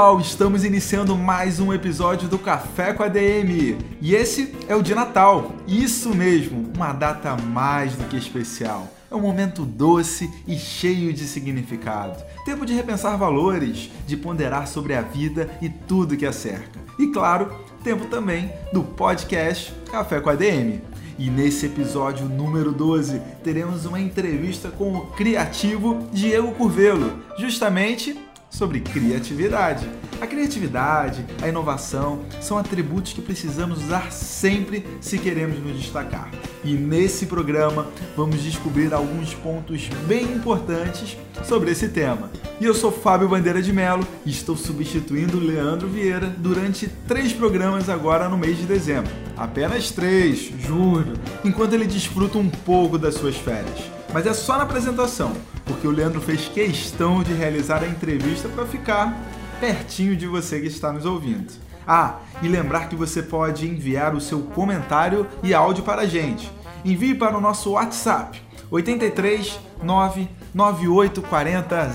Pessoal, estamos iniciando mais um episódio do Café com a DM e esse é o de Natal. Isso mesmo, uma data mais do que especial. É um momento doce e cheio de significado. Tempo de repensar valores, de ponderar sobre a vida e tudo que a cerca. E claro, tempo também do podcast Café com a DM. E nesse episódio número 12, teremos uma entrevista com o criativo Diego Curvelo, justamente sobre criatividade. A criatividade, a inovação são atributos que precisamos usar sempre se queremos nos destacar. E nesse programa vamos descobrir alguns pontos bem importantes sobre esse tema. E eu sou Fábio Bandeira de Melo e estou substituindo Leandro Vieira durante três programas agora no mês de dezembro. Apenas três, juro, enquanto ele desfruta um pouco das suas férias. Mas é só na apresentação, porque o Leandro fez questão de realizar a entrevista para ficar pertinho de você que está nos ouvindo. Ah, e lembrar que você pode enviar o seu comentário e áudio para a gente. Envie para o nosso WhatsApp 83 99840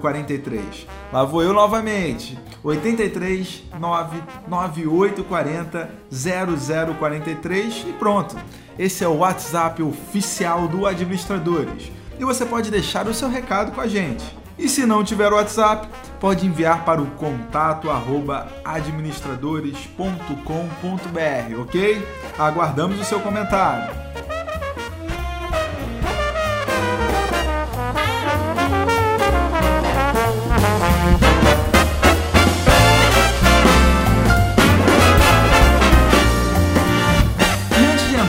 0043. Lá vou eu novamente. 83 99840 0043 e pronto. Esse é o WhatsApp oficial do Administradores. E você pode deixar o seu recado com a gente. E se não tiver o WhatsApp, pode enviar para o contato administradores.com.br, ok? Aguardamos o seu comentário.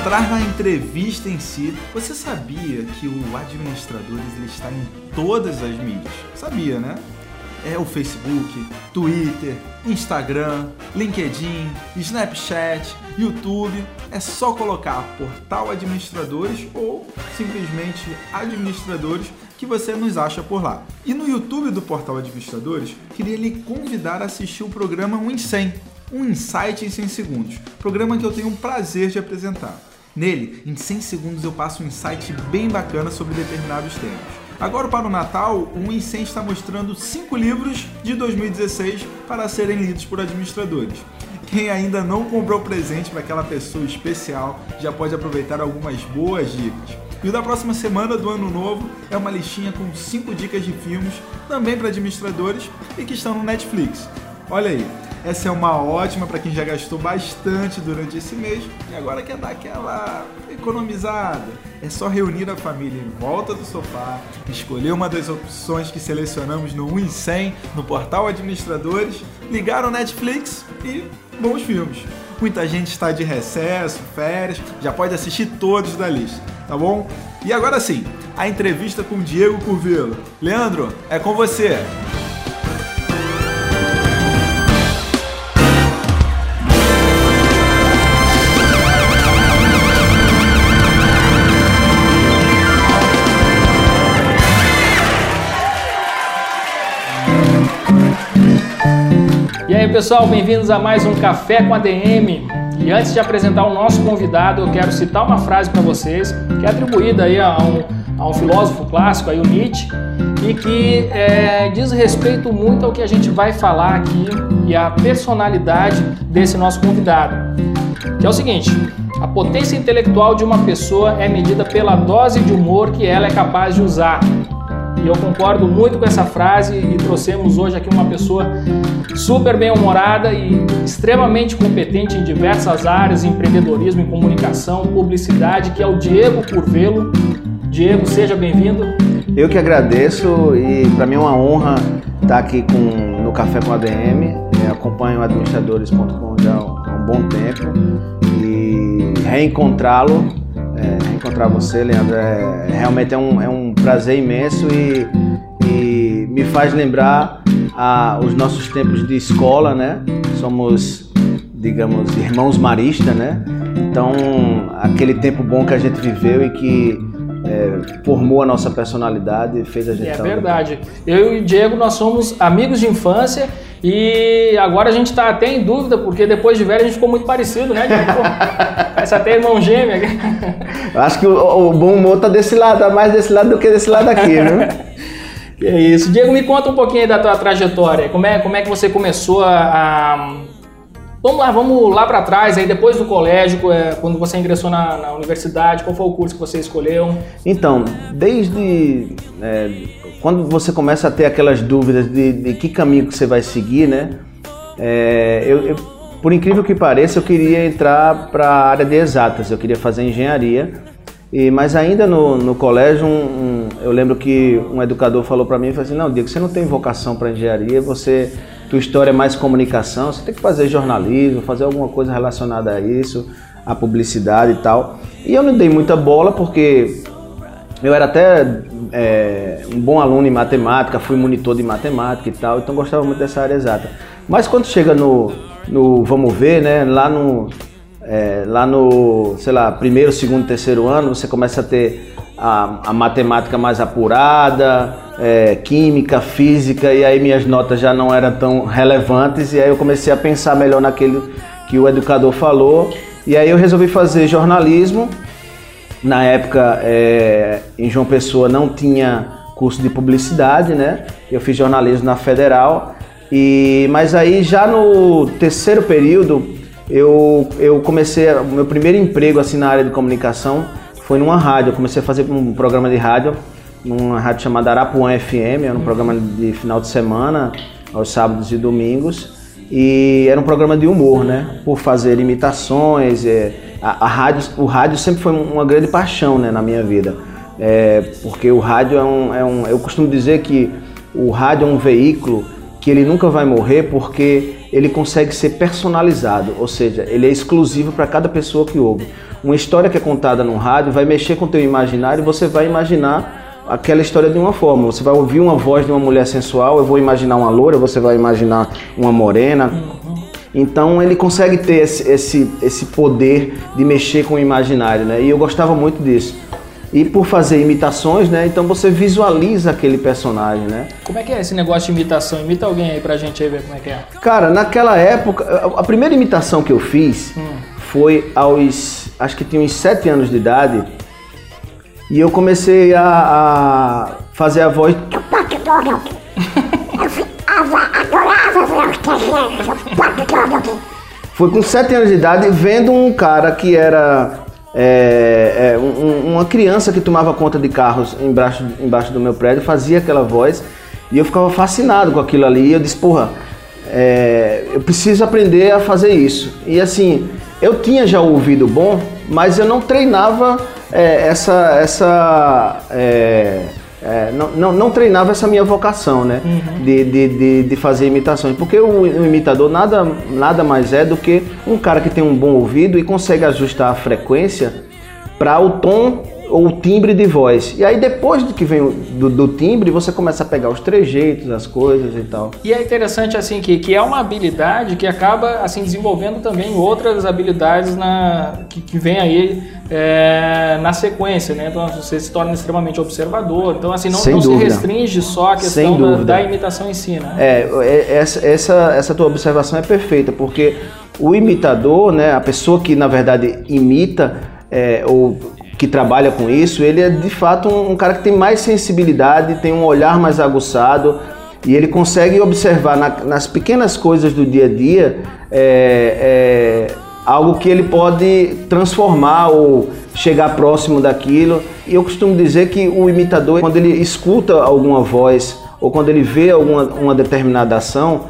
Entrar na entrevista em si, você sabia que o Administradores ele está em todas as mídias? Sabia, né? É o Facebook, Twitter, Instagram, LinkedIn, Snapchat, YouTube. É só colocar Portal Administradores ou simplesmente Administradores que você nos acha por lá. E no YouTube do Portal Administradores, queria lhe convidar a assistir o programa 1 em 100, um insight em 100 segundos, programa que eu tenho o prazer de apresentar. Nele, em 100 segundos eu passo um insight bem bacana sobre determinados temas. Agora para o Natal, o Incen está mostrando 5 livros de 2016 para serem lidos por administradores. Quem ainda não comprou presente para aquela pessoa especial já pode aproveitar algumas boas dicas. E o da próxima semana do ano novo é uma listinha com 5 dicas de filmes, também para administradores e que estão no Netflix. Olha aí, essa é uma ótima para quem já gastou bastante durante esse mês e agora quer dar aquela economizada. É só reunir a família em volta do sofá, escolher uma das opções que selecionamos no 1 em 100 no portal Administradores, ligar o Netflix e bons filmes. Muita gente está de recesso, férias, já pode assistir todos da lista, tá bom? E agora sim, a entrevista com Diego Curvelo. Leandro, é com você. Aí pessoal, bem-vindos a mais um Café com a DM. E antes de apresentar o nosso convidado, eu quero citar uma frase para vocês que é atribuída aí a um, a um filósofo clássico, aí o Nietzsche, e que é, diz respeito muito ao que a gente vai falar aqui e a personalidade desse nosso convidado. Que é o seguinte: a potência intelectual de uma pessoa é medida pela dose de humor que ela é capaz de usar. E eu concordo muito com essa frase e trouxemos hoje aqui uma pessoa super bem-humorada e extremamente competente em diversas áreas, empreendedorismo, em comunicação, publicidade, que é o Diego Curvelo. Diego, seja bem-vindo. Eu que agradeço e para mim é uma honra estar aqui com no Café com ADM, é, acompanho administradores.com já há um bom tempo e reencontrá-lo, é, reencontrar você, Leandro, é, realmente é um, é um prazer imenso e, e me faz lembrar a, os nossos tempos de escola, né? Somos, digamos, irmãos maristas, né? Então, aquele tempo bom que a gente viveu e que é, formou a nossa personalidade e fez a gente. É verdade. Eu e o Diego, nós somos amigos de infância e agora a gente está até em dúvida, porque depois de velho a gente ficou muito parecido, né? Parece até irmão gêmeo. Eu acho que o, o bom humor está desse lado, tá mais desse lado do que desse lado aqui, viu? é isso. Diego, me conta um pouquinho da tua trajetória. Como é, como é que você começou a, a Vamos lá, vamos lá para trás, aí depois do colégio, é, quando você ingressou na, na, universidade, qual foi o curso que você escolheu? Então, desde é, quando você começa a ter aquelas dúvidas de, de que caminho que você vai seguir, né? É, eu, eu, por incrível que pareça, eu queria entrar para a área de exatas, eu queria fazer engenharia, e, mas ainda no, no colégio, um, um, eu lembro que um educador falou para mim, falou assim, não, Diego, você não tem vocação para engenharia, você tua história é mais comunicação, você tem que fazer jornalismo, fazer alguma coisa relacionada a isso, a publicidade e tal. E eu não dei muita bola porque eu era até é, um bom aluno em matemática, fui monitor de matemática e tal, então gostava muito dessa área exata. Mas quando chega no, no vamos ver, né, lá no, é, lá no, sei lá, primeiro, segundo, terceiro ano, você começa a ter a, a matemática mais apurada, é, química, física, e aí minhas notas já não eram tão relevantes, e aí eu comecei a pensar melhor naquilo que o educador falou, e aí eu resolvi fazer jornalismo. Na época, é, em João Pessoa não tinha curso de publicidade, né? Eu fiz jornalismo na Federal, e mas aí já no terceiro período eu, eu comecei, meu primeiro emprego assim na área de comunicação foi numa rádio. Eu comecei a fazer um programa de rádio numa rádio chamada Arapuã FM, era um programa de final de semana, aos sábados e domingos. E era um programa de humor, né? Por fazer imitações. É, a, a, rádio, o rádio sempre foi uma grande paixão né, na minha vida. É, porque o rádio é um, é um. Eu costumo dizer que o rádio é um veículo que ele nunca vai morrer porque ele consegue ser personalizado, ou seja, ele é exclusivo para cada pessoa que ouve uma história que é contada no rádio vai mexer com o teu imaginário e você vai imaginar aquela história de uma forma. Você vai ouvir uma voz de uma mulher sensual, eu vou imaginar uma loura, você vai imaginar uma morena. Então ele consegue ter esse, esse, esse poder de mexer com o imaginário, né? E eu gostava muito disso. E por fazer imitações, né? Então você visualiza aquele personagem, né? Como é que é esse negócio de imitação? Imita alguém aí pra gente aí ver como é que é. Cara, naquela época, a primeira imitação que eu fiz hum. foi aos acho que tinha uns 7 anos de idade, e eu comecei a, a fazer a voz. Foi com 7 anos de idade vendo um cara que era é, é, um, uma criança que tomava conta de carros embaixo, embaixo do meu prédio, fazia aquela voz e eu ficava fascinado com aquilo ali. E eu disse, porra, é, eu preciso aprender a fazer isso. E assim, eu tinha já o ouvido bom, mas eu não treinava é, essa. essa é, é, não, não, não, treinava essa minha vocação, né? Uhum. De, de, de, de, fazer imitações. Porque o, o, imitador nada, nada mais é do que um cara que tem um bom ouvido e consegue ajustar a frequência para o tom ou timbre de voz. E aí depois do que vem do, do, timbre, você começa a pegar os trejeitos, as coisas e tal. E é interessante assim que, que é uma habilidade que acaba assim desenvolvendo também outras habilidades na, que, que vem aí é, na sequência, né? Então você se torna extremamente observador. Então assim não, não se restringe só a questão da, da, imitação em si, né? É, é, essa, essa, essa tua observação é perfeita, porque o imitador, né, a pessoa que na verdade imita é, ou que trabalha com isso, ele é de fato um, um, cara que tem mais sensibilidade, tem um olhar mais aguçado e ele consegue observar na, nas pequenas coisas do dia a dia é, é, algo que ele pode transformar ou chegar próximo daquilo. E eu costumo dizer que o imitador, quando ele escuta alguma voz ou quando ele vê alguma uma determinada ação,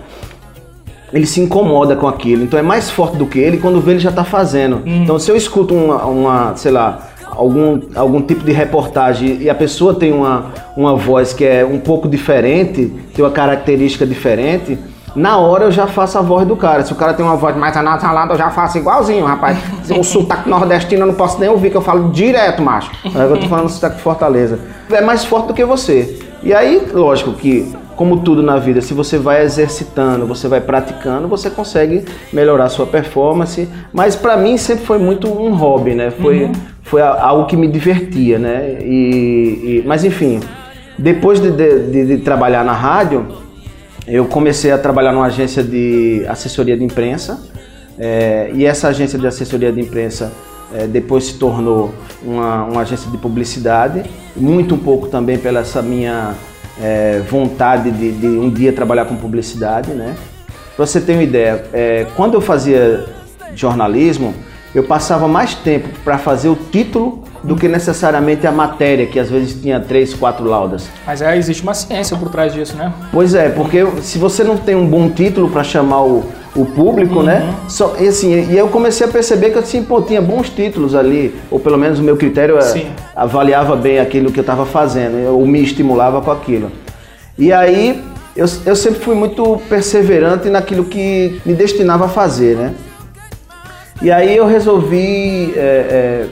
ele se incomoda com aquilo. Então é mais forte do que ele quando vê ele já está fazendo. Hum. Então se eu escuto uma, uma sei lá, algum, algum tipo de reportagem e a pessoa tem uma, uma voz que é um pouco diferente, tem uma característica diferente, na hora eu já faço a voz do cara. Se o cara tem uma voz mais anasalada, eu já faço igualzinho, rapaz. O sotaque nordestino eu não posso nem ouvir, que eu falo direto, macho. Eu tô falando sotaque de Fortaleza. É mais forte do que você. E aí, lógico que, como tudo na vida, se você vai exercitando, você vai praticando, você consegue melhorar a sua performance. Mas para mim sempre foi muito um hobby, né? Foi, uhum. foi algo que me divertia, né? E, e mas enfim, depois de, de, de trabalhar na rádio, eu comecei a trabalhar numa agência de assessoria de imprensa. É, e essa agência de assessoria de imprensa é, depois se tornou uma, uma, agência de publicidade, muito um pouco também pela essa minha é, vontade de, de, um dia trabalhar com publicidade, né? Para você ter uma ideia, é, quando eu fazia jornalismo, eu passava mais tempo para fazer o título do que necessariamente a matéria, que às vezes tinha três, quatro laudas. Mas é, existe uma ciência por trás disso, né? Pois é, porque se você não tem um bom título para chamar o, o público, né? uhum. né? Só, e, assim, e eu comecei a perceber que assim, pô, tinha bons títulos ali, ou pelo menos o meu critério é, avaliava bem aquilo que eu estava fazendo, ou me estimulava com aquilo. E aí eu, eu sempre fui muito perseverante naquilo que me destinava a fazer, né? E aí eu resolvi é, é,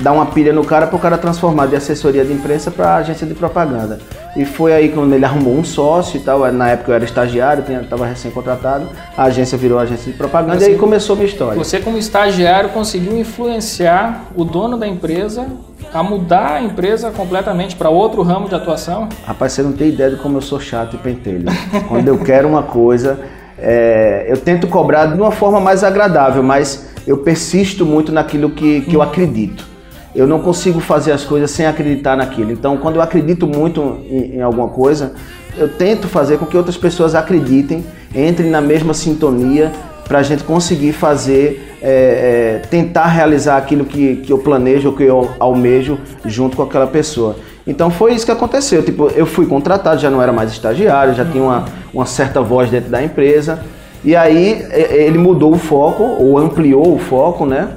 dar uma pilha no cara para o cara transformar de assessoria de imprensa para agência de propaganda. E foi aí quando ele arrumou um sócio e tal. Na época eu era estagiário, estava recém-contratado. A agência virou agência de propaganda e aí começou a minha história. Você, como estagiário, conseguiu influenciar o dono da empresa a mudar a empresa completamente para outro ramo de atuação? Rapaz, você não tem ideia de como eu sou chato e pentelho. quando eu quero uma coisa, é, eu tento cobrar de uma forma mais agradável, mas eu persisto muito naquilo que, que eu acredito eu não consigo fazer as coisas sem acreditar naquilo. Então, quando eu acredito muito em, em, alguma coisa, eu tento fazer com que outras pessoas acreditem, entrem na mesma sintonia para a gente conseguir fazer, é, é, tentar realizar aquilo que, que eu planejo, que eu almejo junto com aquela pessoa. Então foi isso que aconteceu. Tipo, eu fui contratado, já não era mais estagiário, já tinha uma, uma certa voz dentro da empresa. E aí ele mudou o foco, ou ampliou o foco, né?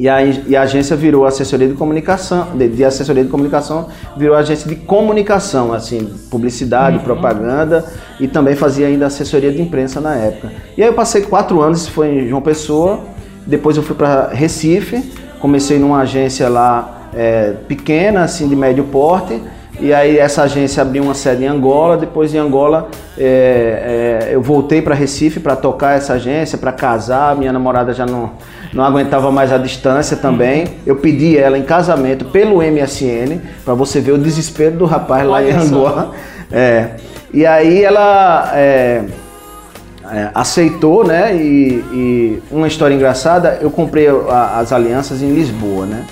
E a, e a agência virou assessoria de comunicação, de, de, assessoria de comunicação, virou agência de comunicação, assim, publicidade, uhum. propaganda e também fazia ainda assessoria de imprensa na época. E aí eu passei quatro anos, isso foi em João Pessoa, depois eu fui para Recife, comecei numa agência lá é, pequena, assim, de médio porte, e aí essa agência abriu uma sede em Angola, depois em Angola é, é, eu voltei para Recife para tocar essa agência, para casar, minha namorada já não não aguentava mais a distância também. Eu pedi ela em casamento pelo MSN, para você ver o desespero do rapaz lá em Angola. É, e aí ela é, é, aceitou, né? E, e, uma história engraçada, eu comprei a, as alianças em Lisboa, né?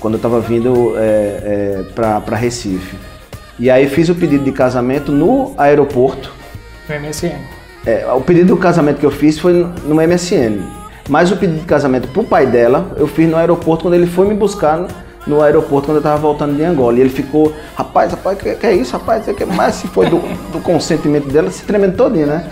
Quando eu estava vindo é, é para Recife. E aí fiz o pedido de casamento no aeroporto. No MSN. É, o pedido do casamento que eu fiz foi no MSN. Mas o pedido de casamento pro pai dela, eu fiz no aeroporto quando ele foi me buscar no aeroporto quando eu tava voltando de Angola. E ele ficou, rapaz, rapaz, que, que é isso, rapaz? Que, mas se foi do, do consentimento dela, se tremendo todinho, né?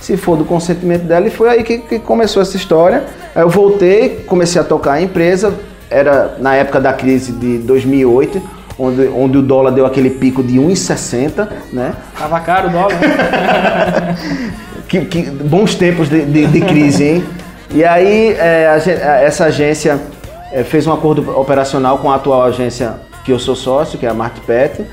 Se for do consentimento dela, e foi aí que, que começou essa história. Aí eu voltei, comecei a tocar a empresa, era na época da crise de 2008, onde, onde o dólar deu aquele pico de 1,60, né? Tava caro o dólar. que, que, bons tempos de, de, de crise, hein? E aí é, essa agência é, fez um acordo operacional com a atual agência que eu sou sócio, que é a Martpet.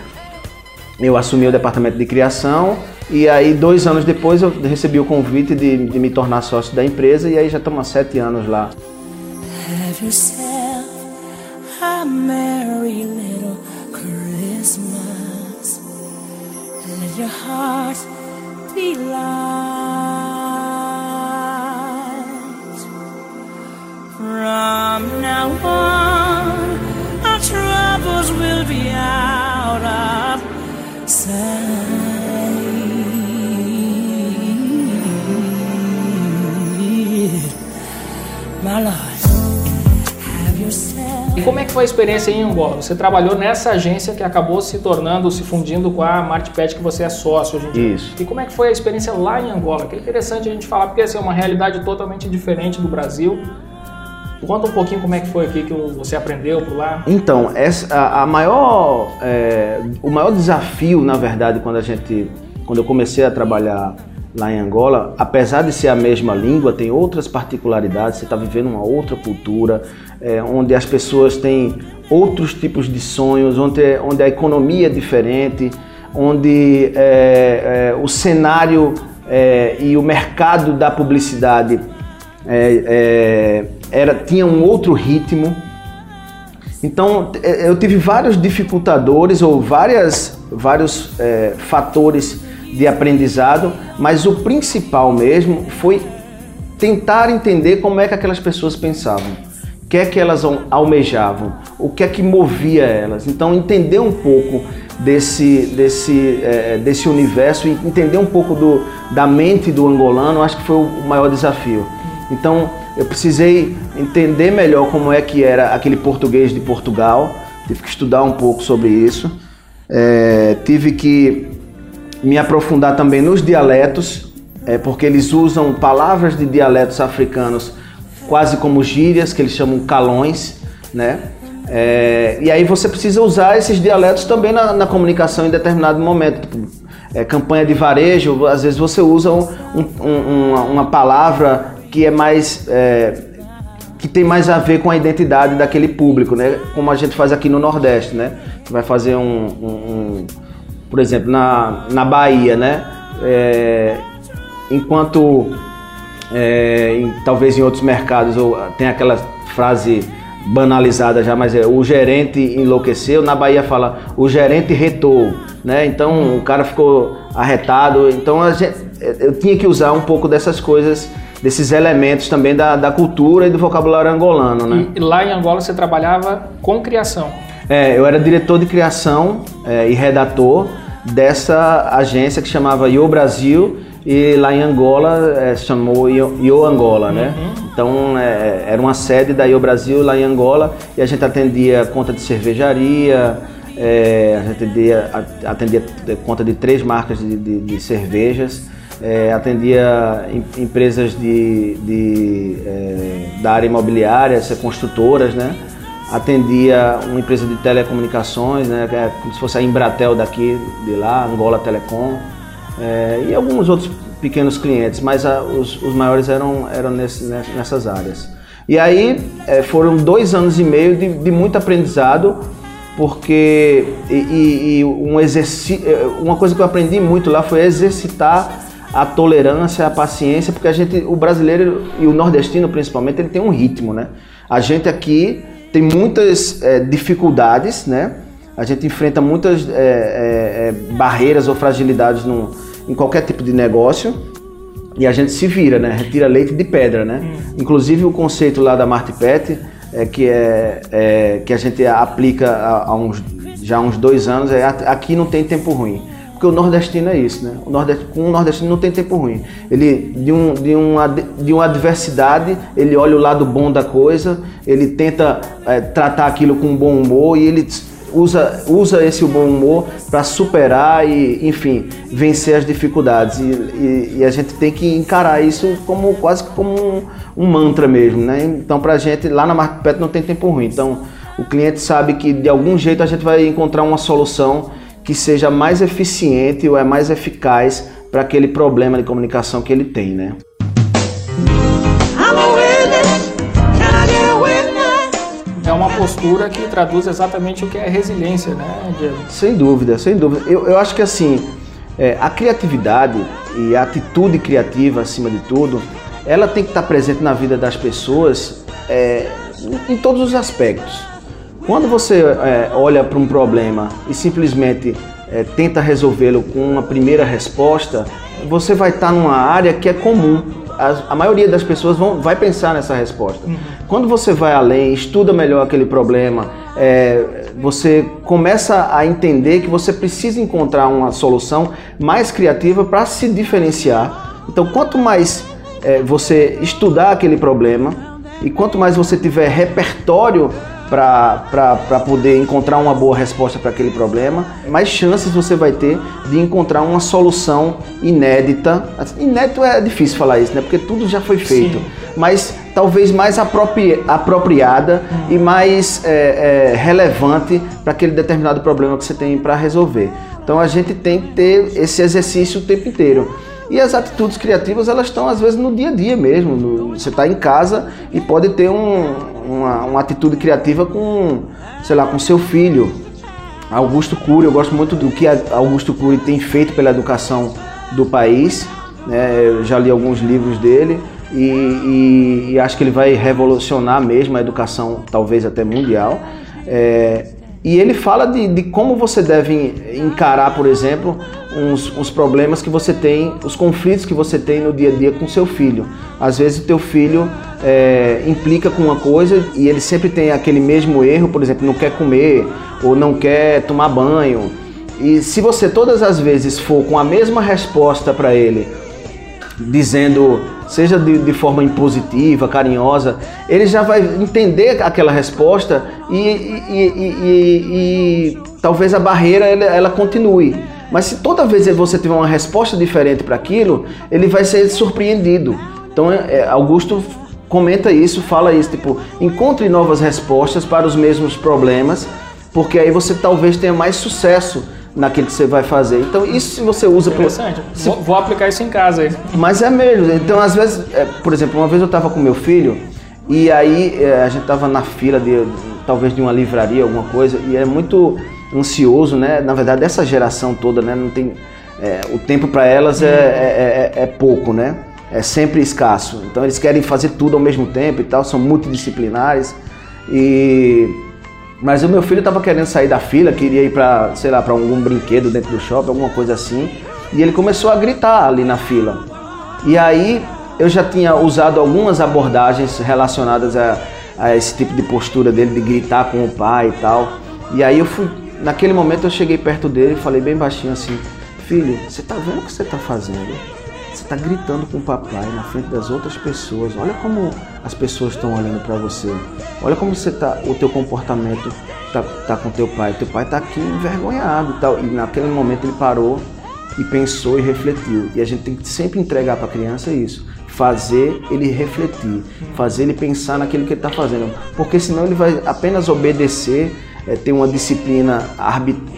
Eu assumi o departamento de criação e aí dois anos depois eu recebi o convite de, de me tornar sócio da empresa e aí já estamos há sete anos lá. Have yourself a merry little Christmas. Let your heart be light. From now on, our troubles will be out of sight. My Lord. E como é que foi a experiência em Angola? Você trabalhou nessa agência que acabou se tornando, se fundindo com a Martpet que você é sócio hoje em dia. Isso. E como é que foi a experiência lá em Angola? Que é interessante a gente falar, porque assim, é uma realidade totalmente diferente do Brasil. Conta um pouquinho como é que foi aqui que você aprendeu por lá. Então, essa, a, a maior, é, o maior desafio, na verdade, quando a gente, quando eu comecei a trabalhar lá em Angola, apesar de ser a mesma língua, tem outras particularidades. Você está vivendo uma outra cultura, é, onde as pessoas têm outros tipos de sonhos, onde, onde a economia é diferente, onde é, é, o cenário é, e o mercado da publicidade é, é, era, tinha um outro ritmo. Então eu tive vários dificultadores ou várias, vários fatores de aprendizado, mas o principal mesmo foi tentar entender como é que aquelas pessoas pensavam, o que é que elas almejavam, o que é que movia elas. Então entender um pouco desse, desse, é, desse universo e entender um pouco do, da mente do angolano, acho que foi o maior desafio. Então eu precisei entender melhor como é que era aquele português de Portugal, tive que estudar um pouco sobre isso, é, tive que me aprofundar também nos dialetos, é, porque eles usam palavras de dialetos africanos quase como gírias, que eles chamam calões, né? É, e aí você precisa usar esses dialetos também na, na comunicação em determinado momento. Tipo, é, campanha de varejo, às vezes você usa um, um, uma, uma, palavra que é mais é, que tem mais a ver com a identidade daquele público, né? Como a gente faz aqui no Nordeste, né? Vai fazer um, um por exemplo, na, na Bahia, né? É, enquanto é, em, talvez em outros mercados ou, tem aquela frase banalizada já, mas é o gerente enlouqueceu, na Bahia fala o gerente retou, né? Então o cara ficou arretado. Então gente, eu tinha que usar um pouco dessas coisas, desses elementos também da, da cultura e do vocabulário angolano, né? E lá em Angola você trabalhava com criação. É, eu era diretor de criação é, e redator dessa agência que chamava Yo Brasil e lá em Angola é, se chamou Yo, Angola, né? Uhum. Então é, era uma sede da Yo Brasil lá em Angola e a gente atendia conta de cervejaria, é, a gente atendia, atendia conta de três marcas de, de, de cervejas, é, atendia em, empresas de, de é, da área imobiliária, construtoras, né? atendia uma empresa de telecomunicações, né, é como se fosse a Embratel daqui, de lá, Angola Telecom, é, e alguns outros pequenos clientes, mas a, os, os, maiores eram, eram nesse, nessas áreas. E aí é, foram dois anos e meio de, de muito aprendizado, porque e, e, e um exercício, é, uma coisa que eu aprendi muito lá foi exercitar a tolerância, a paciência, porque a gente, o brasileiro e o nordestino principalmente, ele tem um ritmo, né? A gente aqui tem muitas é, dificuldades, né? A gente enfrenta muitas é, é, barreiras ou fragilidades no, em qualquer tipo de negócio e a gente se vira, né? Retira leite de pedra, né? Hum. Inclusive o conceito lá da Martipet, é, que, é, é, que a gente aplica há, há uns, já há uns dois anos, é aqui não tem tempo ruim. Porque o nordestino é isso, né? O nordestino, o nordestino não tem tempo ruim. Ele, de, um, de, uma, de uma adversidade, ele olha o lado bom da coisa, ele tenta é, tratar aquilo com bom humor e ele usa, usa esse bom humor para superar e, enfim, vencer as dificuldades. E, e, e, a gente tem que encarar isso como quase como um, um mantra mesmo, né? Então, para a gente, lá na Marco não tem tempo ruim. Então, o cliente sabe que de algum jeito a gente vai encontrar uma solução que seja mais eficiente ou é mais eficaz para aquele problema de comunicação que ele tem, né? É uma postura que traduz exatamente o que é resiliência, né, Diego? Sem dúvida, sem dúvida. Eu, eu acho que assim, é, a criatividade e a atitude criativa, acima de tudo, ela tem que estar presente na vida das pessoas é, em todos os aspectos. Quando você é, olha para um problema e simplesmente é, tenta resolvê-lo com uma primeira resposta, você vai estar numa área que é comum. A, a maioria das pessoas vão, vai pensar nessa resposta. Uhum. Quando você vai além, estuda melhor aquele problema, é, você começa a entender que você precisa encontrar uma solução mais criativa para se diferenciar. Então, quanto mais é, você estudar aquele problema e quanto mais você tiver repertório para poder encontrar uma boa resposta para aquele problema, mais chances você vai ter de encontrar uma solução inédita. Inédito é difícil falar isso, né? Porque tudo já foi feito. Sim. Mas talvez mais apropri apropriada hum. e mais é, é, relevante para aquele determinado problema que você tem para resolver. Então a gente tem que ter esse exercício o tempo inteiro. E as atitudes criativas, elas estão às vezes no dia a dia mesmo. No, você está em casa e pode ter um, uma, uma, atitude criativa com, sei lá, com seu filho. Augusto Cury, eu gosto muito do que Augusto Cury tem feito pela educação do país. Né? Eu já li alguns livros dele e, e, e acho que ele vai revolucionar mesmo a educação, talvez até mundial. É, e ele fala de, de, como você deve encarar, por exemplo, uns, problemas que você tem, os conflitos que você tem no dia a dia com seu filho. Às vezes o teu filho é, implica com uma coisa e ele sempre tem aquele mesmo erro, por exemplo, não quer comer ou não quer tomar banho. E se você todas as vezes for com a mesma resposta para ele, dizendo seja de, de, forma impositiva, carinhosa, ele já vai entender aquela resposta e, e, e, e talvez a barreira ela, ela, continue. Mas se toda vez você tiver uma resposta diferente para aquilo, ele vai ser surpreendido. Então, é, é, Augusto comenta isso, fala isso, tipo, encontre novas respostas para os mesmos problemas, porque aí você talvez tenha mais sucesso naquilo que você vai fazer. Então, isso se você usa... Interessante. Por... Vou, vou, aplicar isso em casa aí. Mas é mesmo. Então, às vezes, é, por exemplo, uma vez eu estava com meu filho e aí é, a gente estava na fila de, talvez de uma livraria, alguma coisa, e é muito ansioso, né? Na verdade, essa geração toda, né? Não tem... É, o tempo para elas é, é, é, é pouco, né? É sempre escasso. Então, eles querem fazer tudo ao mesmo tempo e tal, são multidisciplinares e mas o meu filho estava querendo sair da fila, queria ir para, sei lá, para algum brinquedo dentro do shopping, alguma coisa assim. E ele começou a gritar ali na fila. E aí eu já tinha usado algumas abordagens relacionadas a, a esse tipo de postura dele, de gritar com o pai e tal. E aí eu fui, naquele momento eu cheguei perto dele e falei bem baixinho assim: Filho, você tá vendo o que você tá fazendo? Você está gritando com o papai na frente das outras pessoas. Olha como as pessoas estão olhando para você. Olha como você tá, o teu comportamento tá, tá com teu pai. Teu pai está aqui envergonhado e tal. E naquele momento ele parou e pensou e refletiu. E a gente tem que sempre entregar para a criança isso. Fazer ele refletir, fazer ele pensar naquilo que ele está fazendo. Porque senão ele vai apenas obedecer, é, ter uma disciplina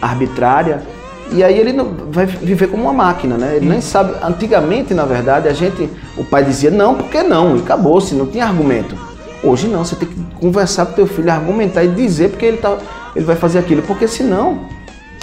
arbitrária e aí ele vai viver como uma máquina, né? Ele nem sabe. Antigamente, na verdade, a gente, o pai dizia não, porque não, e acabou-se, não tinha argumento. Hoje não, você tem que conversar com teu filho, argumentar e dizer porque ele, tá, ele vai fazer aquilo, porque senão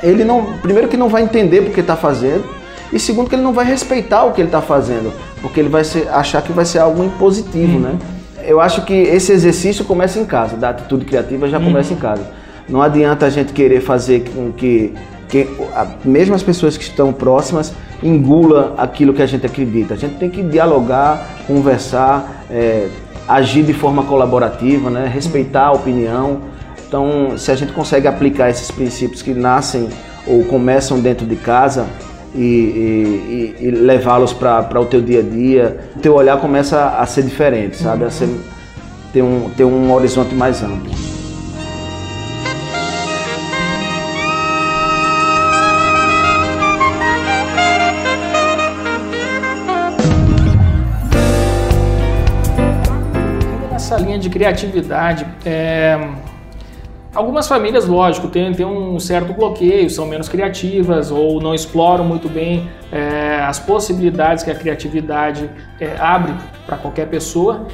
ele não, primeiro que não vai entender porque está fazendo e segundo que ele não vai respeitar o que ele está fazendo, porque ele vai ser, achar que vai ser algo impositivo, hum. né? Eu acho que esse exercício começa em casa, da atitude criativa já hum. começa em casa. Não adianta a gente querer fazer com que que mesmo as pessoas que estão próximas engula aquilo que a gente acredita. A gente tem que dialogar, conversar, é, agir de forma colaborativa, né? respeitar a opinião. Então, se a gente consegue aplicar esses princípios que nascem ou começam dentro de casa e, e, e levá-los para o teu dia a dia, o teu olhar começa a ser diferente, sabe? A ser, ter, um, ter um horizonte mais amplo. Linha de criatividade, é, algumas famílias, lógico, têm, têm um certo bloqueio, são menos criativas ou não exploram muito bem é, as possibilidades que a criatividade é, abre para qualquer pessoa.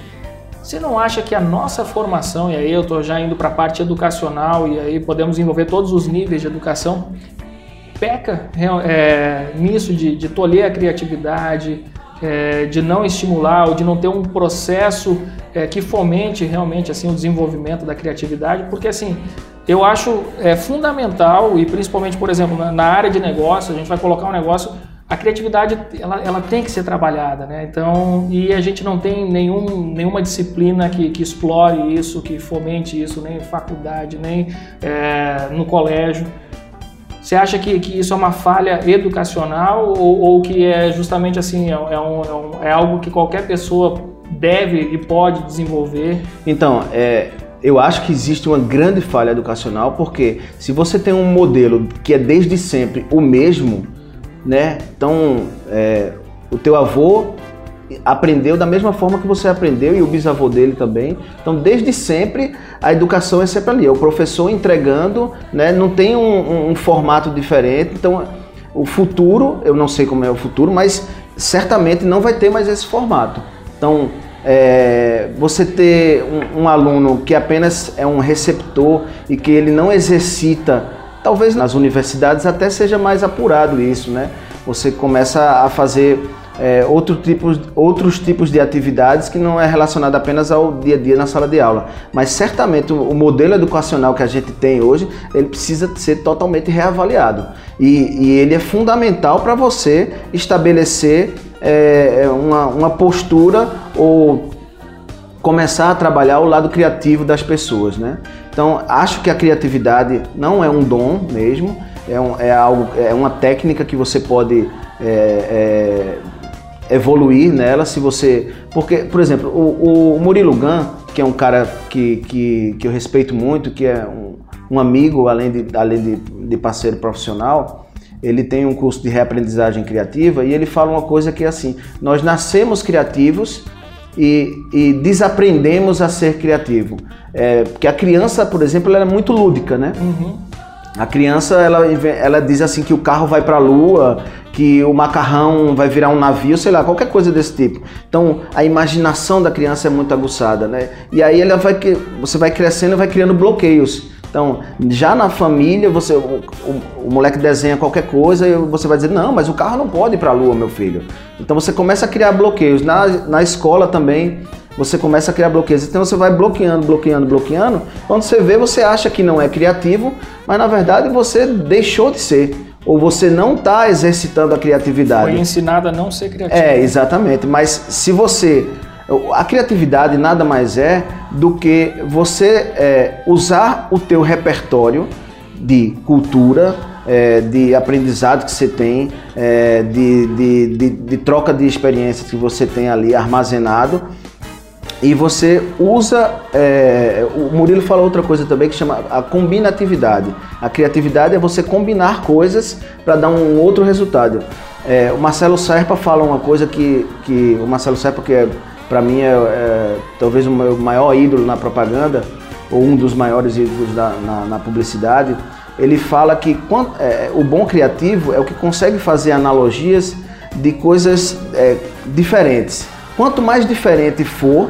Você não acha que a nossa formação, e aí eu estou já indo para a parte educacional, e aí podemos envolver todos os níveis de educação, peca é, nisso de, de tolher a criatividade, é, de não estimular ou de não ter um processo é, que fomente realmente assim o desenvolvimento da criatividade, porque assim eu acho é, fundamental e principalmente por exemplo na, na, área de negócio a gente vai colocar um negócio a criatividade ela, ela tem que ser trabalhada, né? Então e a gente não tem nenhum, nenhuma disciplina que, que explore isso, que fomente isso, nem faculdade, nem é, no colégio. Você acha que, que isso é uma falha educacional ou, ou que é justamente assim, é, é, um, é, um, é, algo que qualquer pessoa deve e pode desenvolver? Então, é, eu acho que existe uma grande falha educacional porque se você tem um modelo que é desde sempre o mesmo, né? Então, é, o teu avô aprendeu da mesma forma que você aprendeu e o bisavô dele também. Então, desde sempre, a educação é sempre ali. É o professor entregando, né? não tem um, um formato diferente. Então, o futuro, eu não sei como é o futuro, mas certamente não vai ter mais esse formato. Então, é, você ter um, um, aluno que apenas é um receptor e que ele não exercita, talvez nas universidades até seja mais apurado isso, né? Você começa a fazer é, outro tipos, outros tipos de atividades que não é relacionado apenas ao dia a dia na sala de aula. Mas certamente o, modelo educacional que a gente tem hoje, ele precisa ser totalmente reavaliado. E, e ele é fundamental para você estabelecer é, é, uma, uma postura ou começar a trabalhar o lado criativo das pessoas, né? Então, acho que a criatividade não é um dom mesmo, é, um, é algo, é uma técnica que você pode é, é, evoluir nela se você. Porque, por exemplo, o, o Murilo Gun, que é um cara que, que, que eu respeito muito, que é um, um amigo, além, de, além de, de parceiro profissional, ele tem um curso de reaprendizagem criativa e ele fala uma coisa que é assim: nós nascemos criativos e, e desaprendemos a ser criativo. É, porque a criança, por exemplo, ela é muito lúdica, né? Uhum. A criança, ela, ela diz assim que o carro vai para a lua, que o macarrão vai virar um navio, sei lá, qualquer coisa desse tipo. Então, a imaginação da criança é muito aguçada, né? E aí ela vai, você vai crescendo vai criando bloqueios. Então, já na família, você, o, o, o, moleque desenha qualquer coisa e você vai dizer, não, mas o carro não pode ir para a lua, meu filho. Então você começa a criar bloqueios. Na, na escola também, você começa a criar bloqueios. Então você vai bloqueando, bloqueando, bloqueando. Quando você vê, você acha que não é criativo, mas na verdade você deixou de ser. Ou você não está exercitando a criatividade. Foi ensinado a não ser criativo. É, exatamente. Mas se você. A criatividade nada mais é do que você é, usar o teu repertório de cultura, é, de aprendizado que você tem, é, de, de, de, de troca de experiências que você tem ali armazenado e você usa. É, o Murilo fala outra coisa também que chama a combinatividade. A criatividade é você combinar coisas para dar um outro resultado. É, o Marcelo Serpa fala uma coisa que, que o Marcelo Serpa, que é, para mim é, é, talvez o meu maior ídolo na propaganda, ou um dos maiores ídolos da, na, na publicidade, ele fala que quando, é, o bom criativo é o que consegue fazer analogias de coisas é, diferentes. Quanto mais diferente for,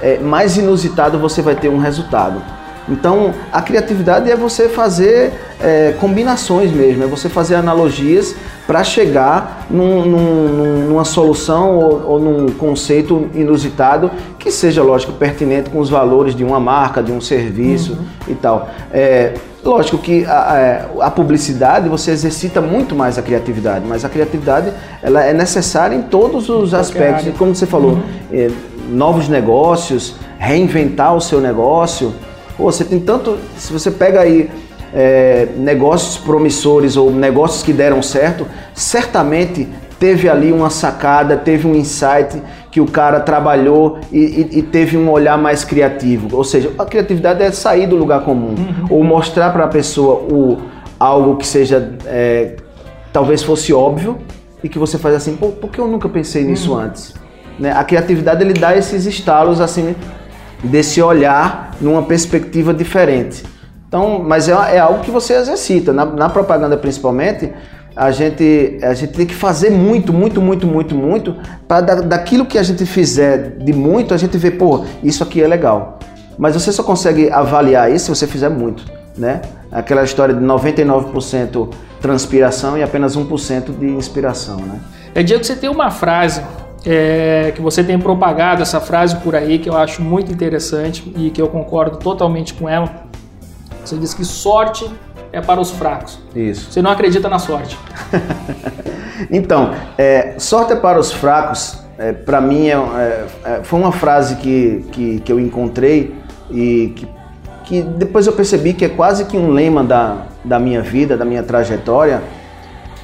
é, mais inusitado você vai ter um resultado. Então, a criatividade é você fazer é, combinações mesmo, é você fazer analogias para chegar num, num, numa solução ou, ou, num conceito inusitado que seja, lógico, pertinente com os valores de uma marca, de um serviço uhum. e tal. É, lógico que a, a, publicidade você exercita muito mais a criatividade, mas a criatividade ela é necessária em todos os aspectos, como você falou. Uhum. É, novos negócios, reinventar o seu negócio. Pô, você tem tanto. Se você pega aí é, negócios promissores ou negócios que deram certo, certamente teve ali uma sacada, teve um insight que o cara trabalhou e, e, e teve um olhar mais criativo. Ou seja, a criatividade é sair do lugar comum uhum. ou mostrar para a pessoa o, algo que seja é, talvez fosse óbvio e que você faz assim, pô, por que eu nunca pensei nisso uhum. antes? Né? A criatividade ele dá esses estalos assim desse olhar numa perspectiva diferente. Então, mas é, é algo que você exercita na, na, propaganda principalmente. A gente, a gente tem que fazer muito, muito, muito, muito, muito para da, daquilo que a gente fizer de muito a gente ver, pô, isso aqui é legal. Mas você só consegue avaliar isso se você fizer muito, né? Aquela história de 99% transpiração e apenas 1% de inspiração, né? É que você tem uma frase é, que você tem propagado essa frase por aí que eu acho muito interessante e que eu concordo totalmente com ela. Você diz que sorte é para os fracos. Isso. Você não acredita na sorte. então, é, sorte é para os fracos, é, para mim, é, é, é, foi uma frase que, que, que eu encontrei e que, que, depois eu percebi que é quase que um lema da, da minha vida, da minha trajetória,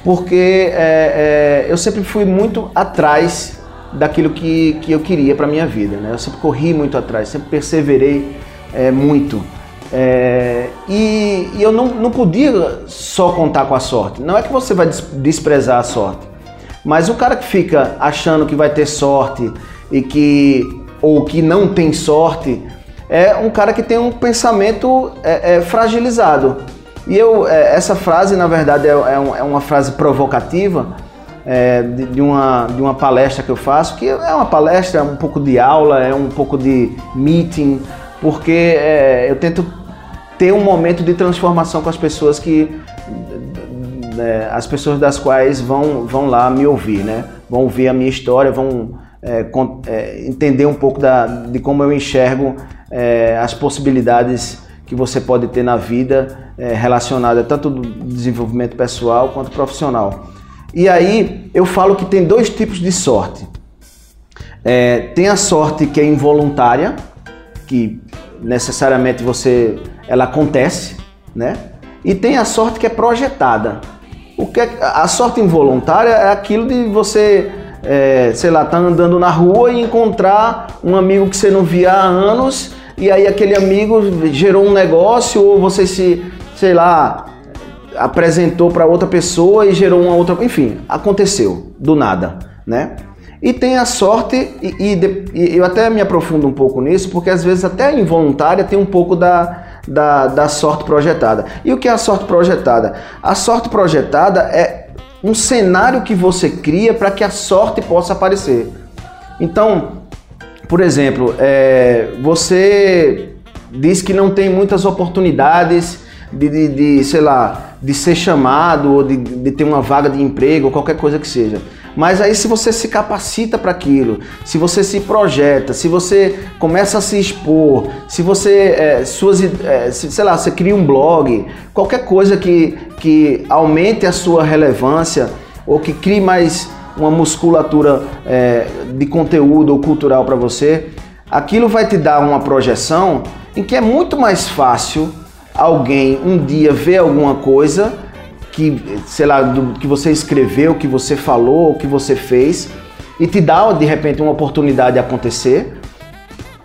porque é, eu sempre fui muito atrás daquilo que, que eu queria para minha vida. Né? Eu sempre corri muito atrás, sempre perseverei é, muito. É, e, e, eu não, não podia só contar com a sorte. Não é que você vai desprezar a sorte, Mas o cara que fica achando que vai ter sorte e que ou que não tem sorte é um cara que tem um pensamento é, é, fragilizado. E eu, essa frase, na verdade, é, é, é uma frase provocativa é, de, de, uma, de uma palestra que eu faço, que é uma palestra, um pouco de aula, é um pouco de meeting, porque é, eu tento ter um momento de transformação com as pessoas que é, as pessoas das quais vão, vão lá me ouvir, né? Vão ouvir a minha história, vão é, é, entender um pouco da, de como eu enxergo é, as possibilidades que você pode ter na vida é, relacionada tanto do desenvolvimento pessoal quanto profissional. E aí eu falo que tem dois tipos de sorte. É, tem a sorte que é involuntária, que necessariamente você ela acontece, né? E tem a sorte que é projetada. O que é, a sorte involuntária é aquilo de você, é, sei lá, tá andando na rua e encontrar um amigo que você não via há anos e aí aquele amigo gerou um negócio ou você se, sei lá, apresentou para outra pessoa e gerou uma outra, enfim, aconteceu do nada, né? E tem a sorte, e, e, e, eu até me aprofundo um pouco nisso, porque às vezes até involuntária tem um pouco da, da, da sorte projetada. E o que é a sorte projetada? A sorte projetada é um cenário que você cria para que a sorte possa aparecer. Então, por exemplo, é, você diz que não tem muitas oportunidades de, de, de, sei lá, de ser chamado ou de, de ter uma vaga de emprego ou qualquer coisa que seja. Mas aí se você se capacita para aquilo, se você se projeta, se você começa a se expor, se você, é, suas, é, sei lá, você cria um blog, qualquer coisa que, que aumente a sua relevância ou que crie mais uma musculatura é, de conteúdo ou cultural para você, aquilo vai te dar uma projeção em que é muito mais fácil alguém um dia ver alguma coisa que, sei lá, do, que você escreveu, que você falou, que você fez, e te dá de repente uma oportunidade de acontecer,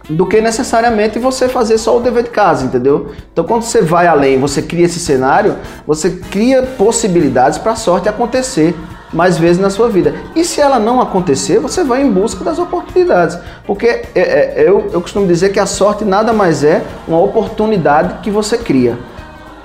do que necessariamente você fazer só o dever de casa, entendeu? Então, quando você vai além, você cria esse cenário, você cria possibilidades para a sorte acontecer mais vezes na sua vida. E se ela não acontecer, você vai em busca das oportunidades. Porque é, é, eu, eu costumo dizer que a sorte nada mais é uma oportunidade que você cria.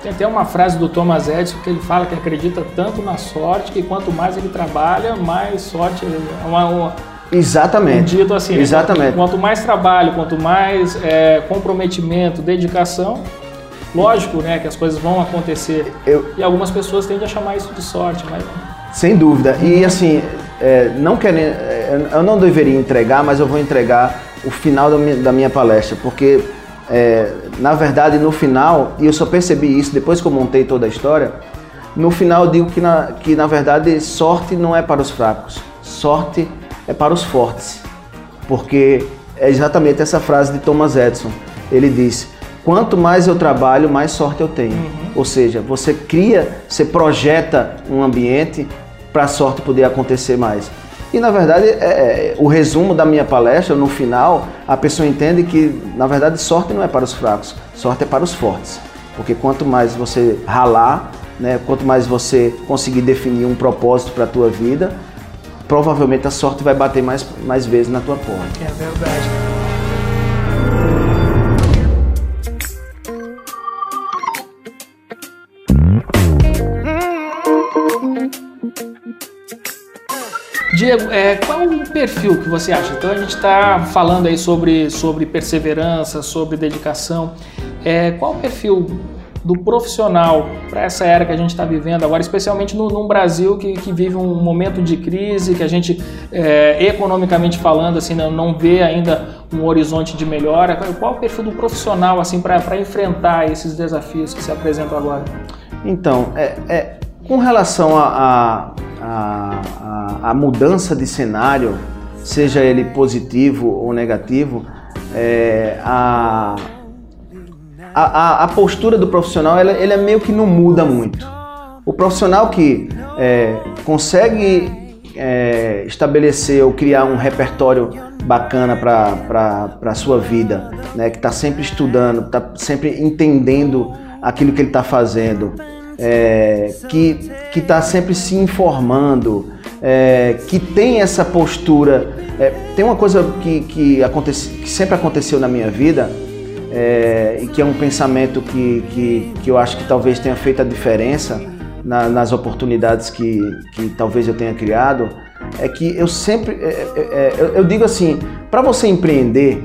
Tem até uma frase do Thomas Edison que ele fala que acredita tanto na sorte que quanto mais ele trabalha, mais sorte. É uma, uma, Exatamente. Um dito assim. Né? Exatamente. Quanto mais trabalho, quanto mais é, comprometimento, dedicação, lógico, né, que as coisas vão acontecer. Eu, e algumas pessoas tendem a chamar isso de sorte, mas sem dúvida. E assim, é, não querendo, é, eu não deveria entregar, mas eu vou entregar o final da minha, da minha palestra, porque é, na verdade, no final, e eu só percebi isso depois que eu montei toda a história, no final eu digo que na, que na verdade sorte não é para os fracos, sorte é para os fortes. Porque é exatamente essa frase de Thomas Edison. Ele disse: quanto mais eu trabalho, mais sorte eu tenho. Uhum. Ou seja, você cria, você projeta um ambiente para a sorte poder acontecer mais. E na verdade, é, é, o resumo da minha palestra, no final, a pessoa entende que na verdade sorte não é para os fracos, sorte é para os fortes. Porque quanto mais você ralar, né, quanto mais você conseguir definir um propósito para a tua vida, provavelmente a sorte vai bater mais, mais vezes na tua porta. É verdade. Diego, é, qual o perfil que você acha? Então a gente está falando aí sobre, sobre perseverança, sobre dedicação. É, qual o perfil do profissional para essa era que a gente está vivendo agora, especialmente no, Brasil que, que, vive um momento de crise, que a gente, é, economicamente falando, assim, não, não, vê ainda um horizonte de melhora. Qual o perfil do profissional assim para enfrentar esses desafios que se apresentam agora? Então, é, é com relação a, a, a, a, mudança de cenário, seja ele positivo ou negativo, é, a, a, a, postura do profissional ela, ele é meio que não muda muito. O profissional que é, consegue é, estabelecer ou criar um repertório bacana para a sua vida, né, que está sempre estudando, está sempre entendendo aquilo que ele está fazendo, é, que está sempre se informando, é, que tem essa postura. É, tem uma coisa que, que, acontece, que sempre aconteceu na minha vida é, e que é um pensamento que, que, que eu acho que talvez tenha feito a diferença na, nas oportunidades que, que talvez eu tenha criado, é que eu sempre. É, é, eu, eu digo assim: para você empreender,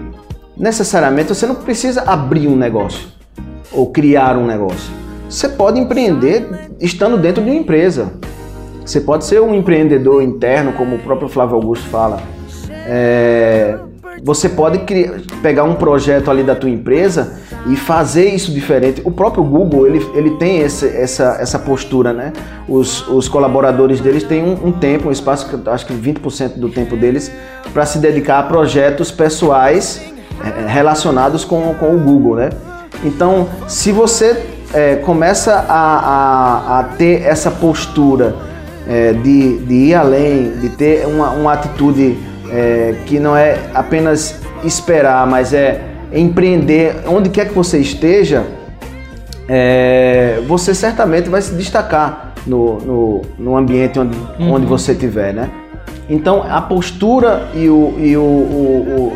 necessariamente você não precisa abrir um negócio ou criar um negócio. Você pode empreender estando dentro de uma empresa. Você pode ser um empreendedor interno, como o próprio Flávio Augusto fala. É, você pode criar, pegar um projeto ali da tua empresa e fazer isso diferente. O próprio Google ele, ele tem esse, essa, essa postura, né? Os, os colaboradores deles têm um, um tempo, um espaço, acho que 20% do tempo deles, para se dedicar a projetos pessoais é, relacionados com, com o Google, né? Então, se você é, começa a, a, a, ter essa postura é, de, de ir além, de ter uma, uma atitude é, que não é apenas esperar, mas é empreender onde quer que você esteja, é, você certamente vai se destacar no, no, no ambiente onde, uhum. onde você estiver, né? Então, a postura e, o, e o, o,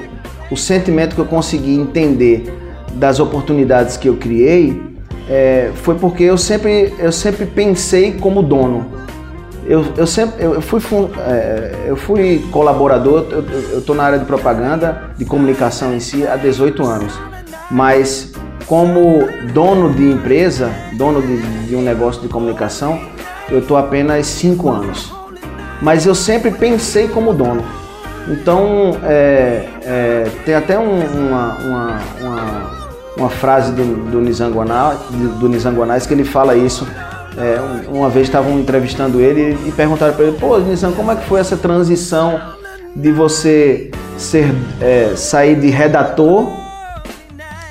o, o sentimento que eu consegui entender das oportunidades que eu criei é, foi porque eu sempre, eu sempre pensei como dono eu, eu sempre eu fui, é, eu fui colaborador, eu estou na área de propaganda, de comunicação em si há 18 anos. Mas como dono de empresa, dono de, de um negócio de comunicação, eu estou apenas 5 anos. Mas eu sempre pensei como dono. Então, é, é, tem até um, uma, uma, uma, uma, frase do, do Nizanguanais, do Nizanguanais que ele fala isso é, uma vez estavam entrevistando ele e perguntaram para ele: pô, Nissan, como é que foi essa transição de você ser, é, sair de redator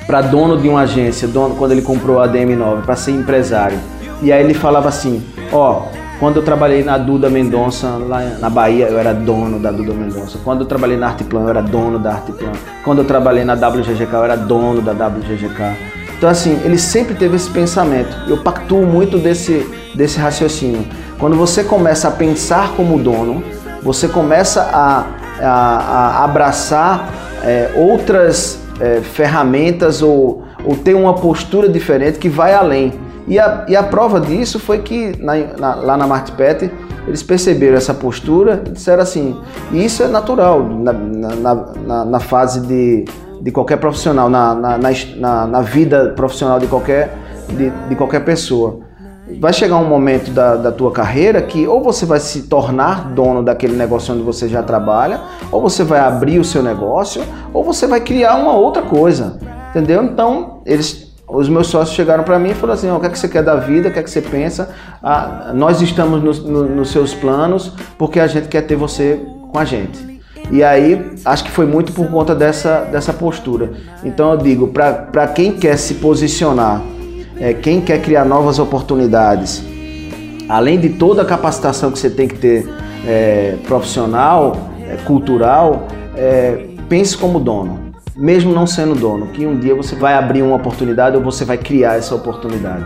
para dono de uma agência, dono, quando ele comprou a DM9, para ser empresário? E aí ele falava assim: ó, quando eu trabalhei na Duda Mendonça, lá na Bahia, eu era dono da Duda Mendonça. Quando eu trabalhei na Arteplan, eu era dono da Arteplan. Quando eu trabalhei na WGGK, eu era dono da WGGK. Então, assim, ele sempre teve esse pensamento. Eu pactuo muito desse, desse raciocínio. Quando você começa a pensar como dono, você começa a, a, a abraçar é, outras é, ferramentas ou, ou ter uma postura diferente que vai além. E a, e a prova disso foi que na, na, lá na Martpet eles perceberam essa postura e disseram assim: isso é natural na, na, fase de de qualquer profissional, na, na, na, na vida profissional de qualquer, de, de, qualquer pessoa. Vai chegar um momento da, da tua carreira que ou você vai se tornar dono daquele negócio onde você já trabalha, ou você vai abrir o seu negócio, ou você vai criar uma outra coisa. Entendeu? Então, eles os meus sócios chegaram para mim e falaram assim: oh, o que, é que você quer da vida, o que é que você pensa? Ah, nós estamos no, no, nos seus planos porque a gente quer ter você com a gente. E aí, acho que foi muito por conta dessa, dessa postura. Então, eu digo, para quem quer se posicionar, é, quem quer criar novas oportunidades, além de toda a capacitação que você tem que ter é, profissional, é, cultural, é, pense como dono, mesmo não sendo dono, que um dia você vai abrir uma oportunidade ou você vai criar essa oportunidade.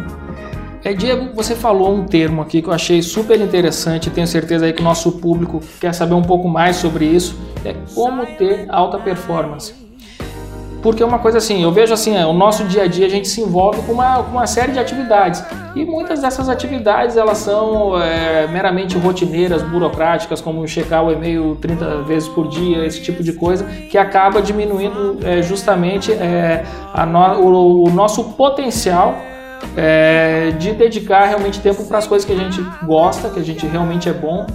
É, Diego, você falou um termo aqui que eu achei super interessante, tenho certeza aí que o nosso público quer saber um pouco mais sobre isso, é como ter alta performance. Porque é uma coisa assim, eu vejo assim, é, o nosso dia a dia a gente se envolve com uma, com uma série de atividades e muitas dessas atividades elas são é, meramente rotineiras, burocráticas, como checar o e-mail 30 vezes por dia, esse tipo de coisa, que acaba diminuindo é, justamente é, no, o, o nosso potencial é, de dedicar realmente tempo para as coisas que a gente gosta, que a gente realmente é bom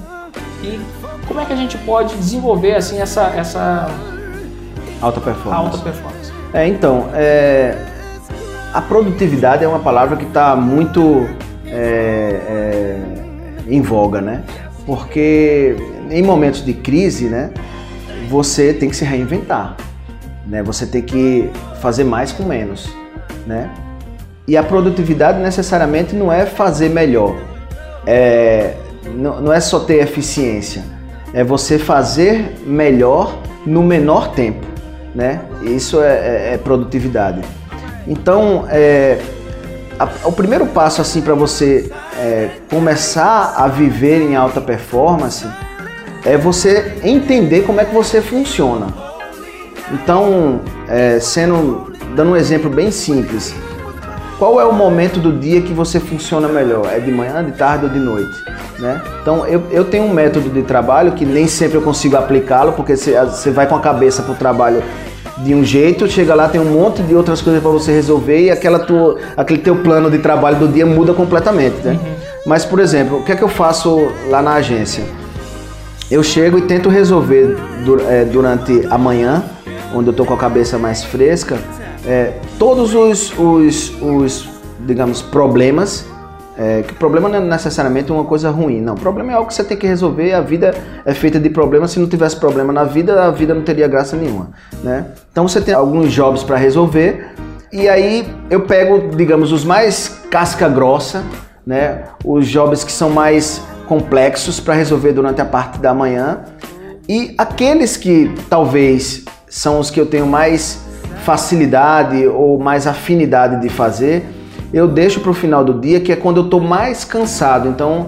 e como é que a gente pode desenvolver assim essa, essa alta performance. Alta performance. É, então, é, a produtividade é uma palavra que está muito é, é, em voga, né? Porque em momentos de crise, né, você tem que se reinventar, né? Você tem que fazer mais com menos, né? E a produtividade necessariamente não é fazer melhor, é, não, não é só ter eficiência, é você fazer melhor no menor tempo, né? Isso é, é, é produtividade. Então, é, a, o primeiro passo assim para você é, começar a viver em alta performance é você entender como é que você funciona. Então, é, sendo dando um exemplo bem simples, qual é o momento do dia que você funciona melhor? É de manhã, de tarde ou de noite? Né? Então eu, eu tenho um método de trabalho que nem sempre eu consigo aplicá-lo, porque você vai com a cabeça para o trabalho de um jeito, chega lá, tem um monte de outras coisas para você resolver e aquela tua, aquele teu plano de trabalho do dia muda completamente. Né? Uhum. Mas, por exemplo, o que é que eu faço lá na agência? Eu chego e tento resolver é, durante a manhã, onde eu estou com a cabeça mais fresca, é, todos os, os, os, digamos, problemas é, que o problema não é necessariamente uma coisa ruim, não. O problema é algo que você tem que resolver. A vida é feita de problemas. Se não tivesse problema na vida, a vida não teria graça nenhuma, né? Então você tem alguns jobs para resolver e aí eu pego, digamos, os mais casca grossa, né? Os jobs que são mais complexos para resolver durante a parte da manhã e aqueles que talvez são os que eu tenho mais facilidade ou mais afinidade de fazer eu deixo para o final do dia, que é quando eu estou mais cansado. Então,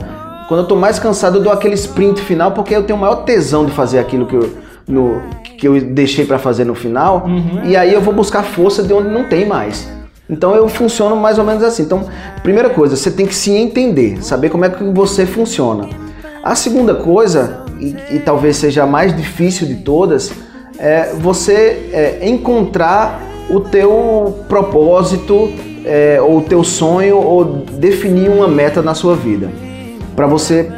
quando eu estou mais cansado, eu dou aquele sprint final, porque eu tenho o maior tesão de fazer aquilo que eu, no, que eu deixei para fazer no final. Uhum. E aí eu vou buscar força de onde não tem mais. Então eu funciono mais ou menos assim. Então, primeira coisa, você tem que se entender, saber como é que você funciona. A segunda coisa, e, e talvez seja a mais difícil de todas, é você é, encontrar o teu propósito é, ou teu sonho ou definir uma meta na sua vida. Para você,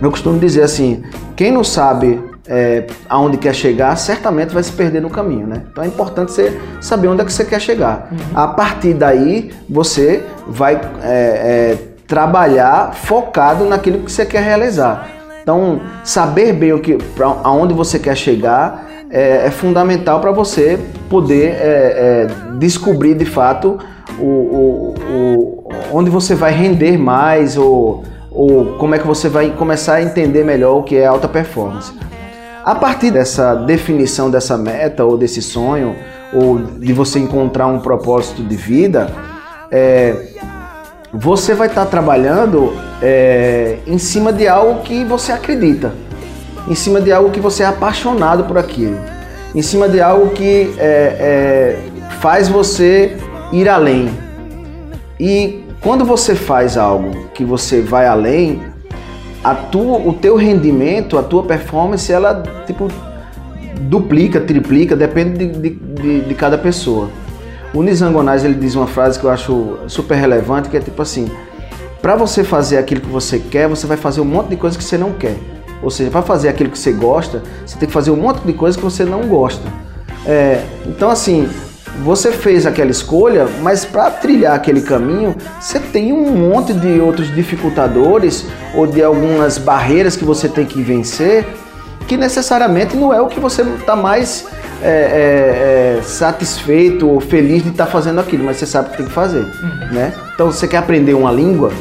eu costumo dizer assim, quem não sabe é, aonde quer chegar, certamente vai se perder no caminho, né? Então é importante você saber onde é que você quer chegar. Uhum. A partir daí, você vai é, é, trabalhar focado naquilo que você quer realizar. Então, saber bem o que, pra, aonde você quer chegar é, é fundamental para você poder é, é, descobrir de fato o, o, o, onde você vai render mais ou, ou como é que você vai começar a entender melhor o que é alta performance. A partir dessa definição dessa meta ou desse sonho, ou de você encontrar um propósito de vida, é, você vai estar tá trabalhando é, em cima de algo que você acredita, em cima de algo que você é apaixonado por aquilo, em cima de algo que é, é faz você ir além. E quando você faz algo que você vai além, a tua, o teu rendimento, a tua performance, ela tipo duplica, triplica, depende de, de, de, cada pessoa. O Nizangonais ele diz uma frase que eu acho super relevante, que é tipo assim: para você fazer aquilo que você quer, você vai fazer um monte de coisas que você não quer. Ou seja, para fazer aquilo que você gosta, você tem que fazer um monte de coisas que você não gosta. É, então, assim, você fez aquela escolha, mas para trilhar aquele caminho, você tem um monte de outros dificultadores ou de algumas barreiras que você tem que vencer, que necessariamente não é o que você está mais é, é, é, satisfeito ou feliz de estar tá fazendo aquilo, mas você sabe o que tem que fazer, uhum. né? Então, você quer aprender uma língua,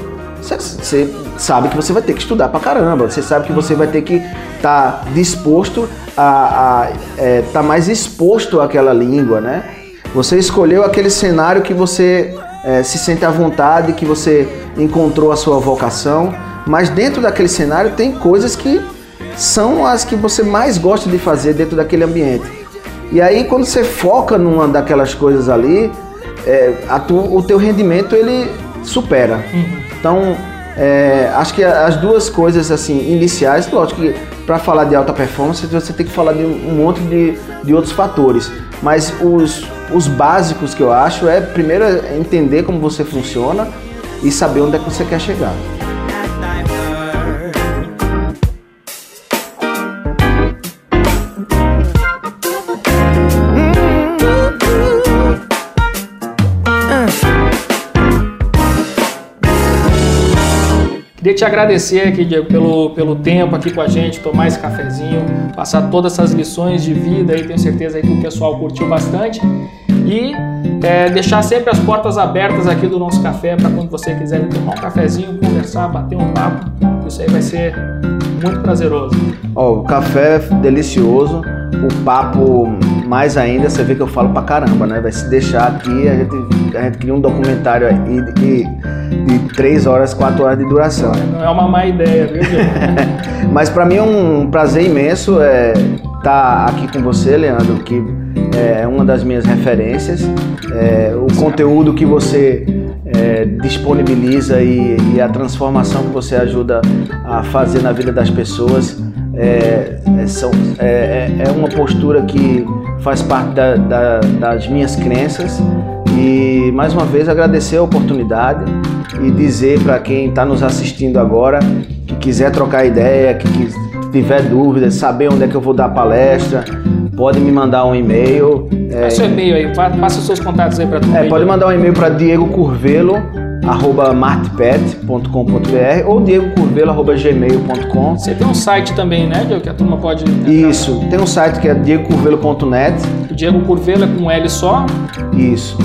você, sabe que você vai ter que estudar pra caramba, você sabe que você vai ter que estar tá disposto a estar é, tá mais exposto àquela língua, né? Você escolheu aquele cenário que você é, se sente à vontade, que você encontrou a sua vocação, mas dentro daquele cenário tem coisas que são as que você mais gosta de fazer dentro daquele ambiente. E aí quando você foca numa daquelas coisas ali, é, tu, o teu rendimento ele supera. Uhum. Então é, acho que as duas coisas assim iniciais, lógico que para falar de alta performance você tem que falar de um monte de, de outros fatores, mas os os básicos que eu acho é primeiro entender como você funciona e saber onde é que você quer chegar. Queria te agradecer aqui, Diego, pelo, pelo tempo aqui com a gente, tomar esse cafezinho, passar todas essas lições de vida aí, tenho certeza aí que o pessoal curtiu bastante. E é, deixar sempre as portas abertas aqui do nosso café para quando você quiser tomar um cafezinho, conversar, bater um papo. Isso aí vai ser muito prazeroso. Oh, o café é delicioso, o papo mais ainda, você vê que eu falo pra caramba, né? Vai se deixar aqui, a gente, a gente cria um documentário aí de, de, de 3 horas, 4 horas de duração. Não é uma má ideia, viu? Mas para mim é um prazer imenso é, estar tá aqui com você, Leandro, que é uma das minhas referências. É, o conteúdo que você é, disponibiliza e, e, a transformação que você ajuda a fazer na vida das pessoas é, é, são, é, é, é uma postura que faz parte da, da, das minhas crenças e mais uma vez agradecer a oportunidade e dizer para quem está nos assistindo agora que quiser trocar ideia, que, que tiver dúvidas, saber onde é que eu vou dar palestra, pode me mandar um e-mail. É, seu e-mail aí, passa os seus contatos aí para É, pode mandar um e-mail para Diego Curvelo arroba martpet.com.br ou diegocurvelo.gmail.com Você tem um site também, né, Diego, que a turma pode... Isso, tem um site que é diegocurvelo.net O Diego Curvelo é com um L só? Isso.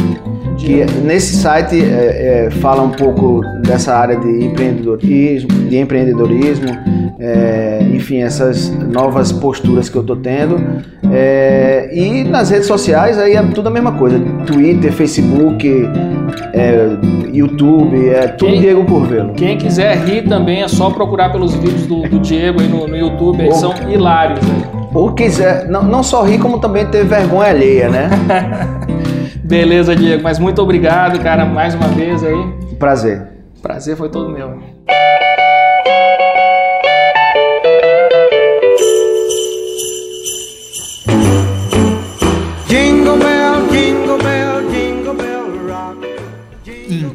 Que nesse site é, é, fala um pouco dessa área de empreendedorismo, de empreendedorismo é, enfim, essas novas posturas que eu tô tendo. É, e nas redes sociais aí é tudo a mesma coisa. Twitter, Facebook, é, YouTube, é tudo quem, Diego Curvelo. Quem quiser rir também é só procurar pelos vídeos do, do Diego aí no, no YouTube, eles são hilários. Ou quiser, não, não só rir, como também ter vergonha alheia, né? Beleza, Diego, mas muito obrigado, cara, mais uma vez aí. Prazer. Prazer foi todo meu.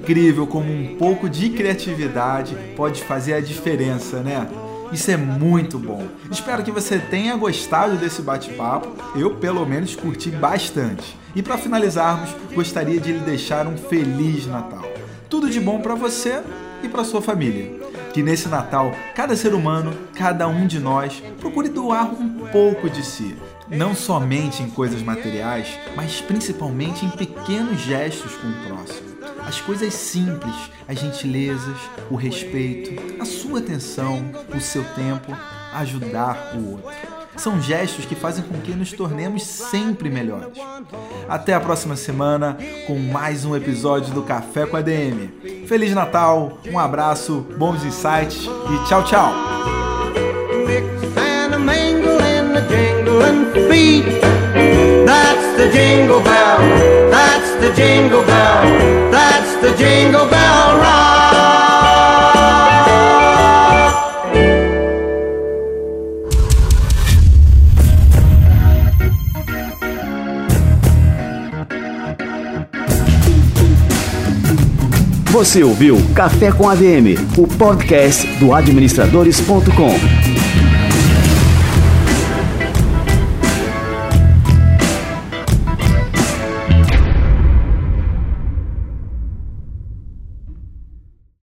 Incrível como um pouco de criatividade pode fazer a diferença, né? Isso é muito bom. Espero que você tenha gostado desse bate-papo. Eu, pelo menos, curti bastante. E para finalizarmos, gostaria de lhe deixar um feliz Natal. Tudo de bom para você e para sua família. Que nesse Natal, cada ser humano, cada um de nós, procure doar um pouco de si. Não somente em coisas materiais, mas principalmente em pequenos gestos com o próximo as coisas simples, as gentilezas, o respeito, a sua atenção, o seu tempo, ajudar o outro. São gestos que fazem com que nos tornemos sempre melhores. Até a próxima semana com mais um episódio do Café com a DM. Feliz Natal, um abraço, bons insights e tchau, tchau! That's jingle bell. That's the jingle bell. That's the jingle bell. Você ouviu Café com ADM, o podcast do administradores.com.